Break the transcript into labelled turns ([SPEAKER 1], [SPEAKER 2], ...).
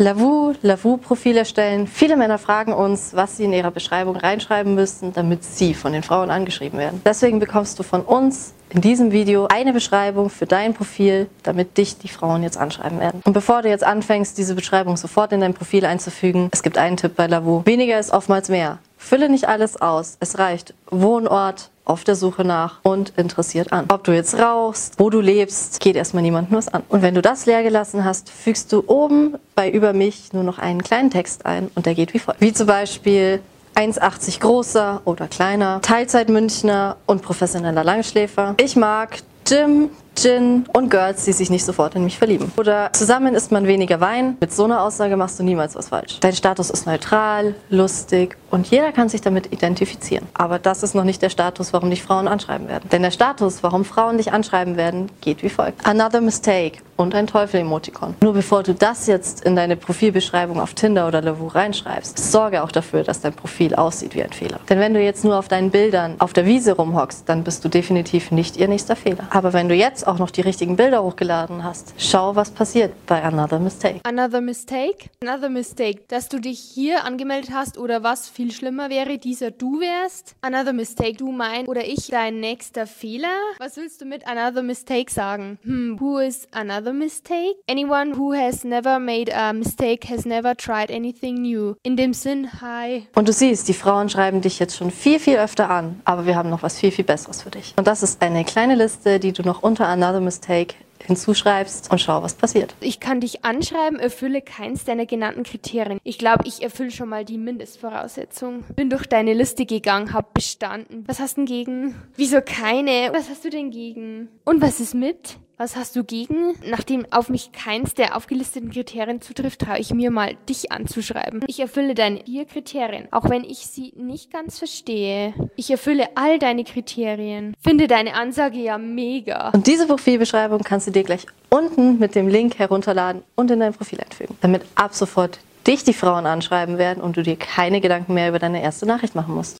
[SPEAKER 1] Lavu, Lavu-Profil erstellen. Viele Männer fragen uns, was sie in ihrer Beschreibung reinschreiben müssten, damit sie von den Frauen angeschrieben werden. Deswegen bekommst du von uns in diesem Video eine Beschreibung für dein Profil, damit dich die Frauen jetzt anschreiben werden. Und bevor du jetzt anfängst, diese Beschreibung sofort in dein Profil einzufügen, es gibt einen Tipp bei Lavu. Weniger ist oftmals mehr. Fülle nicht alles aus. Es reicht Wohnort, auf der Suche nach und interessiert an. Ob du jetzt rauchst, wo du lebst, geht erstmal niemandem was an. Und wenn du das leer gelassen hast, fügst du oben bei über mich nur noch einen kleinen Text ein und der geht wie folgt. Wie zum Beispiel 1,80 großer oder kleiner, Teilzeit-Münchner und professioneller Langschläfer. Ich mag Jim, Gin und Girls, die sich nicht sofort in mich verlieben. Oder zusammen isst man weniger Wein. Mit so einer Aussage machst du niemals was falsch. Dein Status ist neutral, lustig und jeder kann sich damit identifizieren. Aber das ist noch nicht der Status, warum dich Frauen anschreiben werden. Denn der Status, warum Frauen dich anschreiben werden, geht wie folgt. Another mistake und ein Teufel-Emotikon. Nur bevor du das jetzt in deine Profilbeschreibung auf Tinder oder Lavu reinschreibst, sorge auch dafür, dass dein Profil aussieht wie ein Fehler. Denn wenn du jetzt nur auf deinen Bildern auf der Wiese rumhockst, dann bist du definitiv nicht ihr nächster Fehler. Aber wenn du jetzt auch noch die richtigen Bilder hochgeladen hast, schau, was passiert bei Another Mistake.
[SPEAKER 2] Another Mistake? Another Mistake, dass du dich hier angemeldet hast oder was viel schlimmer wäre, dieser du wärst. Another Mistake, du mein oder ich dein nächster Fehler. Was willst du mit Another Mistake sagen? Hm, who is another mistake? Anyone who has never made a mistake has never tried anything new. In dem Sinn, hi.
[SPEAKER 1] Und du siehst, die Frauen schreiben dich jetzt schon viel, viel öfter an, aber wir haben noch was viel, viel Besseres für dich. Und das ist eine kleine Liste, die du noch unter Another Mistake hinzuschreibst und schau, was passiert.
[SPEAKER 2] Ich kann dich anschreiben, erfülle keins deiner genannten Kriterien. Ich glaube, ich erfülle schon mal die Mindestvoraussetzung. Bin durch deine Liste gegangen, hab bestanden. Was hast du denn gegen? Wieso keine? Was hast du denn gegen? Und was ist mit? Was hast du gegen? Nachdem auf mich keins der aufgelisteten Kriterien zutrifft, traue ich mir mal, dich anzuschreiben. Ich erfülle deine vier Kriterien, auch wenn ich sie nicht ganz verstehe. Ich erfülle all deine Kriterien. Finde deine Ansage ja mega.
[SPEAKER 1] Und diese Profilbeschreibung kannst du dir gleich unten mit dem Link herunterladen und in dein Profil einfügen, damit ab sofort dich die Frauen anschreiben werden und du dir keine Gedanken mehr über deine erste Nachricht machen musst.